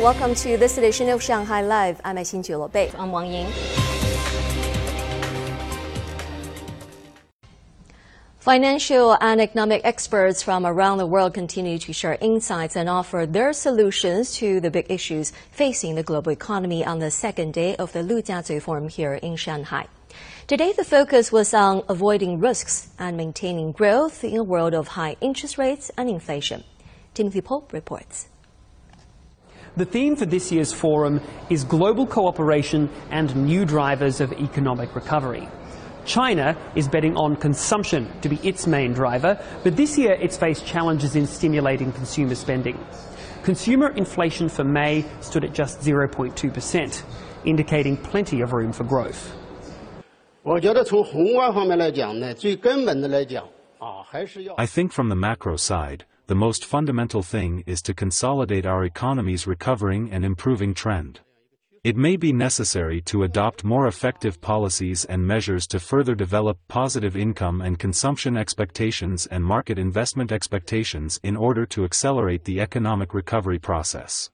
Welcome to this edition of Shanghai Live. I'm Xin Bei. I'm Wang Ying. Financial and economic experts from around the world continue to share insights and offer their solutions to the big issues facing the global economy on the second day of the Lujiazui Forum here in Shanghai. Today, the focus was on avoiding risks and maintaining growth in a world of high interest rates and inflation. Timothy Pope reports. The theme for this year's forum is global cooperation and new drivers of economic recovery. China is betting on consumption to be its main driver, but this year it's faced challenges in stimulating consumer spending. Consumer inflation for May stood at just 0.2%, indicating plenty of room for growth. I think from the macro side, the most fundamental thing is to consolidate our economy's recovering and improving trend. It may be necessary to adopt more effective policies and measures to further develop positive income and consumption expectations and market investment expectations in order to accelerate the economic recovery process.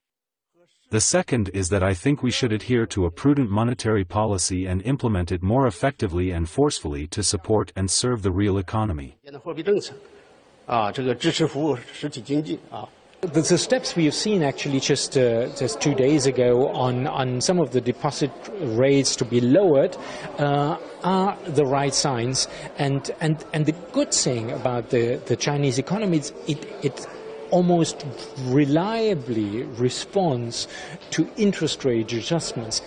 The second is that I think we should adhere to a prudent monetary policy and implement it more effectively and forcefully to support and serve the real economy. 啊，这个支持服务实体经济啊。the, the, steps we have seen actually just uh, just two days ago on, on some of the deposit rates to be lowered uh, are the right signs. And, and, and the good thing about the, the Chinese economy is it, it almost reliably responds to interest rate adjustments.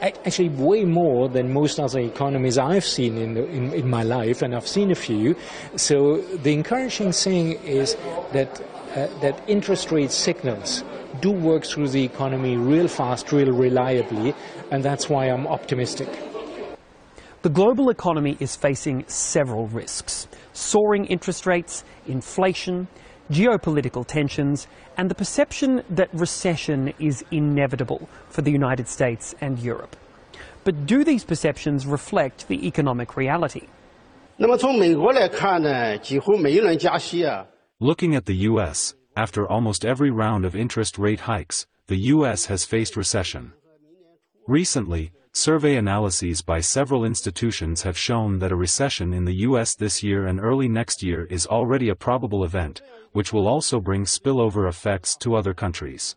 Actually, way more than most other economies I've seen in, the, in, in my life, and I've seen a few. So the encouraging thing is that uh, that interest rate signals do work through the economy real fast, real reliably, and that's why I'm optimistic. The global economy is facing several risks soaring interest rates, inflation, geopolitical tensions, and the perception that recession is inevitable for the United States and Europe. But do these perceptions reflect the economic reality? Looking at the U.S., after almost every round of interest rate hikes, the U.S. has faced recession. Recently, survey analyses by several institutions have shown that a recession in the U.S. this year and early next year is already a probable event, which will also bring spillover effects to other countries.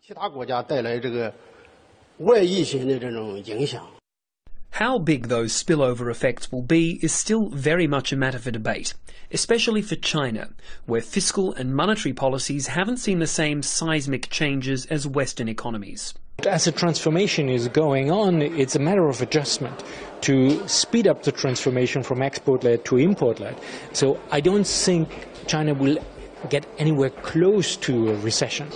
How big those spillover effects will be is still very much a matter for debate, especially for China, where fiscal and monetary policies haven't seen the same seismic changes as Western economies. As a transformation is going on, it's a matter of adjustment to speed up the transformation from export led to import led. So I don't think China will get anywhere close to a recession.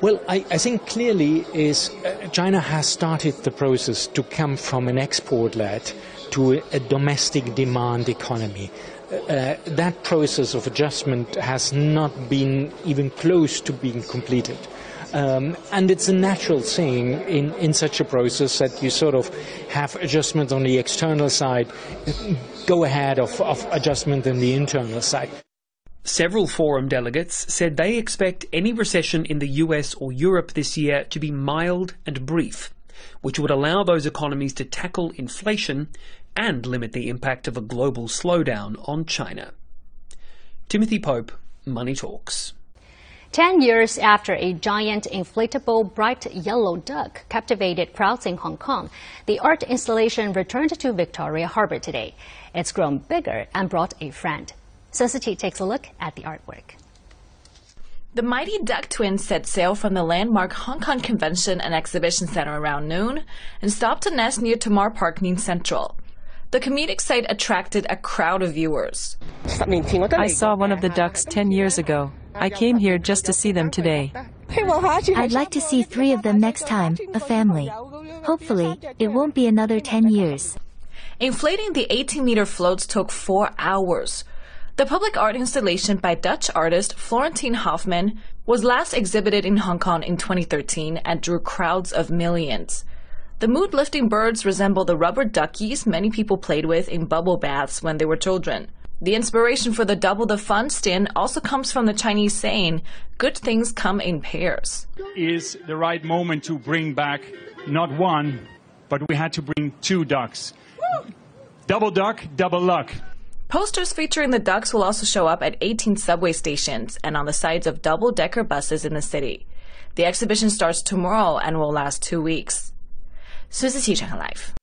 Well, I, I, think clearly is uh, China has started the process to come from an export-led to a, a domestic demand economy. Uh, that process of adjustment has not been even close to being completed. Um, and it's a natural thing in, in such a process that you sort of have adjustment on the external side, go ahead of, of adjustment in the internal side. Several forum delegates said they expect any recession in the US or Europe this year to be mild and brief, which would allow those economies to tackle inflation and limit the impact of a global slowdown on China. Timothy Pope, Money Talks. Ten years after a giant inflatable bright yellow duck captivated crowds in Hong Kong, the art installation returned to Victoria Harbour today. It's grown bigger and brought a friend. Sun takes a look at the artwork. The Mighty Duck Twins set sail from the landmark Hong Kong Convention and Exhibition Center around noon and stopped to nest near Tamar Park Near Central. The comedic sight attracted a crowd of viewers. I saw one of the ducks 10 years ago. I came here just to see them today. I'd like to see three of them next time, a family. Hopefully, it won't be another 10 years. Inflating the 18 meter floats took four hours. The public art installation by Dutch artist Florentijn Hofman was last exhibited in Hong Kong in 2013 and drew crowds of millions. The mood-lifting birds resemble the rubber duckies many people played with in bubble baths when they were children. The inspiration for the double the fun stint also comes from the Chinese saying, good things come in pairs. Is the right moment to bring back not one, but we had to bring two ducks. Double duck, double luck. Posters featuring the ducks will also show up at 18 subway stations and on the sides of double-decker buses in the city. The exhibition starts tomorrow and will last two weeks. 孙思琪，上海 Life。